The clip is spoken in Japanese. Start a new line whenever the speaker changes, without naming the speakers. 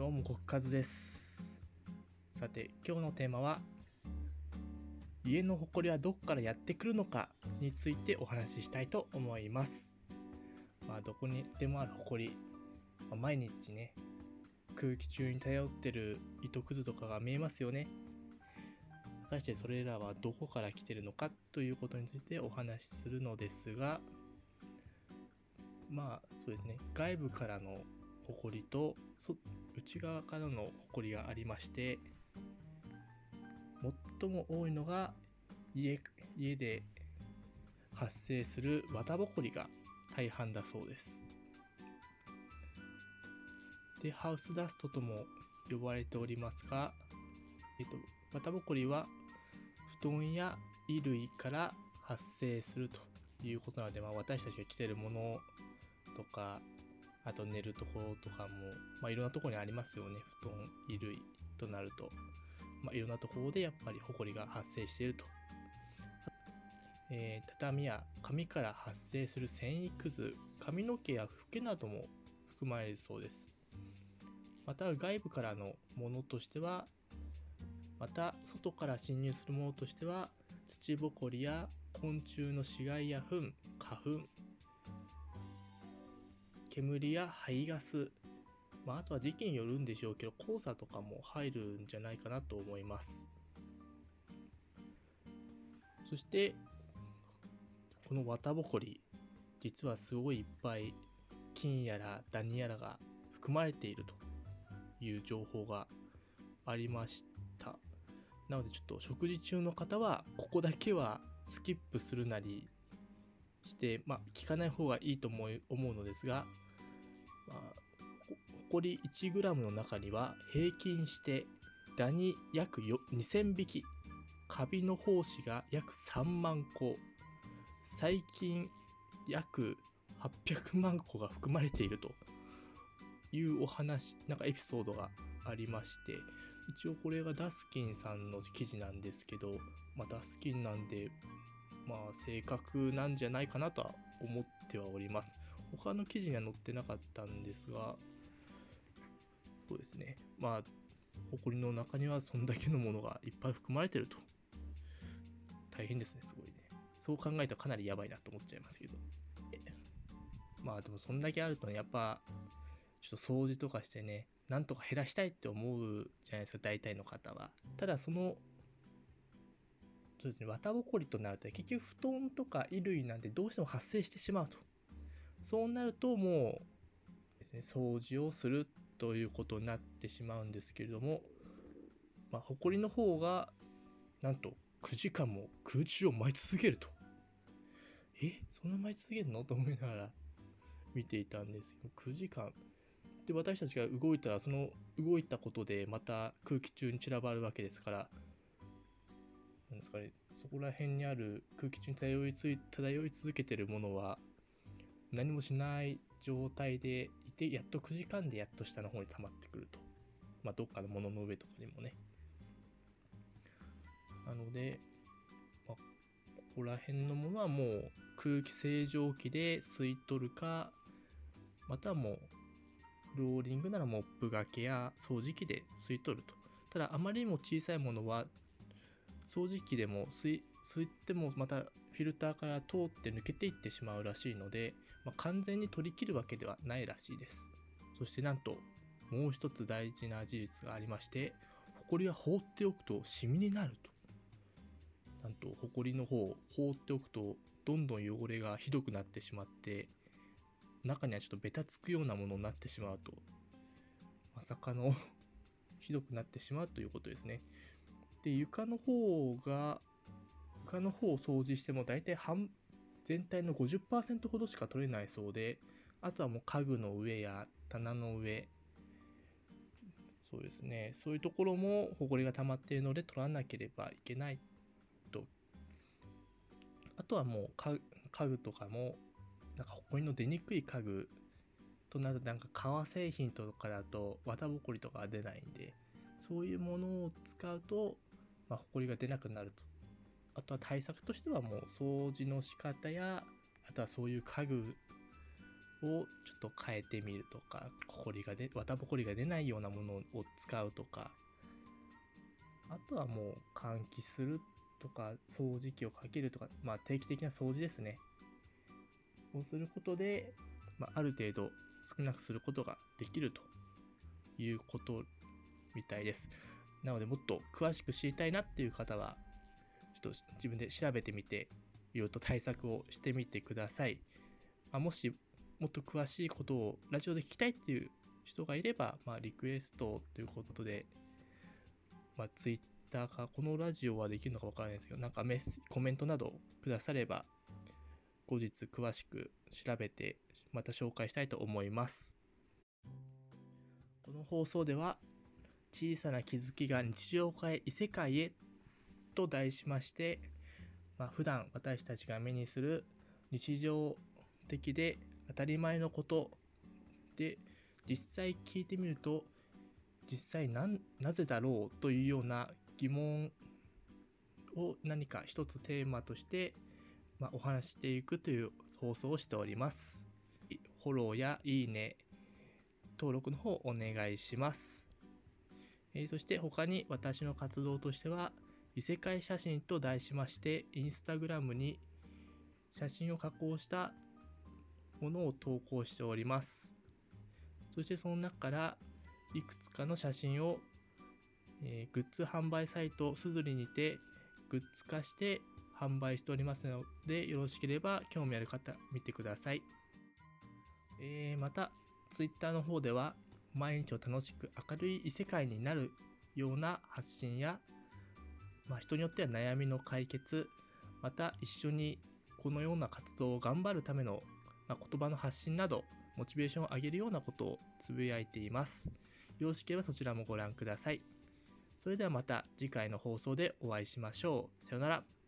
どうも、国和です。さて、今日のテーマは、家の埃はどこからやってくるのかについてお話ししたいと思います。まあ、どこにでもある埃、まあ毎日ね、空気中に漂ってる糸くずとかが見えますよね。果たしてそれらはどこから来てるのかということについてお話しするのですが、まあそうですね外部からの埃と内側からの埃がありまして最も多いのが家家で発生する綿ぼこりが大半だそうです。でハウスダストとも呼ばれておりますが、えっと、綿ぼこりは布団や衣類から発生するということなので、まあ、私たちが着てるものとかあと寝るところとかも、まあ、いろんなところにありますよね。布団衣類となると、まあ、いろんなところでやっぱりホコリが発生していると、えー畳や紙から発生する繊維くず髪の毛やフケなども含まれるそうです。また外部からのものとしてはまた外から侵入するものとしては土ぼこりや昆虫の死骸や糞花粉煙や排ガス、まあ、あとは時期によるんでしょうけど黄砂とかも入るんじゃないかなと思います。そしてこの綿ぼこり実はすごいいっぱい菌やらダニやらが含まれているという情報がありました。なのでちょっと食事中の方はここだけはスキップするなりして、まあ、聞かない方がいいと思い思うのですが、まあ、ほこり 1g の中には平均してダニ約2000匹。カビの胞子が約3万個。細菌約800万個が含まれていると。いうお話なんかエピソードがありまして。一応これがダスキンさんの記事なんですけど、まあ、ダスキンなんでまあ正確なんじゃないかなとは思ってはおります。他の記事には載ってなかったんですがそうですね。まあ埃の中にはそんだけのものがいっぱい含まれてると。大変ですねすごいね。そう考えたらかなりやばいなと思っちゃいますけど。まあでもそんだけあるとねやっぱちょっと掃除とかしてねなんとか減らしたいって思うじゃないですか大体の方は。ただそのそうですね綿ぼこりとなると結局布団とか衣類なんてどうしても発生してしまうと。そうなるともうですね掃除をするということになってしまうんですけれどもまあ埃の方がなんと9時間も空中を舞い続けると。え？そんな舞い続けるの？と思いながら見ていたんですけど9時間。で私たちが動いたらその動いたことでまた空気中に散らばるわけですからなんですかねそこら辺にある空気中に漂いつい漂い続けてるものは何もしない状態でいてやっと9時間でやっと下の方に溜まってくると。まあどっかのものの上とかにもね。なので、まあ、ここら辺のものはもう空気清浄機で吸い取るかまたはもうローリングならモップがけや掃除機で吸い取ると。ただあまりにも小さいものは掃除機でも吸い吸ってもまたフィルターから通って抜けていってしまうらしいので、まあ、完全に取り切るわけではないらしいです。そしてなんともう一つ大事な事実がありましてホコリは放っておくとシミになると。なんとホコリの方を放っておくとどんどん汚れがひどくなってしまって中にはちょっとベタつくようなものになってしまうと。まさかの ひどくなってしまうということですね。で床の方が床の方を掃除しても大体半全体の50%ほどしか取れないそうであとはもう家具の上や棚の上そうですね。そういうところもホコリが溜まっているので取らなければいけないと。あとはもう家具とかもなんかホコリの出にくい家具となるとなんか革製品とかだと綿ぼこりとかが出ないんでそういうものを使うと、まあ、ホコリが出なくなると。あとは対策としてはもう掃除の仕方やあとはそういう家具をちょっと変えてみるとか、ほこりが出、綿ぼこりが出ないようなものを使うとか、あとはもう換気するとか、掃除機をかけるとか、まあ定期的な掃除ですね。をすることで、まあ、ある程度少なくすることができるということみたいです。なのでもっと詳しく知りたいなっていう方は、ちょっと自分で調べてみて、いろいろと対策をしてみてください。まあ、もしもっと詳しいことをラジオで聞きたいっていう人がいれば、まあ、リクエストということで、まあ、ツイッターか、このラジオはできるのかわからないですけど、なんかメスコメントなどくだされば、後日詳しく調べて、また紹介したいと思います。この放送では、小さな気づきが日常を変え異世界へと題しまして、まあ、普段私たちが目にする日常的で当たり前のことで実際聞いてみると実際なぜだろうというような疑問を何か一つテーマとして、まあ、お話していくという放送をしております。フォローやいいね、登録の方お願いします。えー、そして他に私の活動としては異世界写真と題しましてインスタグラムに写真を加工したものを投稿しております。そしてその中からいくつかの写真を、えー、グッズ販売サイトすずりにてグッズ化して販売しておりますのでよろしければ興味ある方見てください。えー、また Twitter の方では毎日を楽しく明るい異世界になるような発信や、まあ、人によっては悩みの解決また一緒にこのような活動を頑張るためのまあ、言葉の発信など、モチベーションを上げるようなことをつぶやいています。よろしければそちらもご覧ください。それではまた次回の放送でお会いしましょう。さようなら。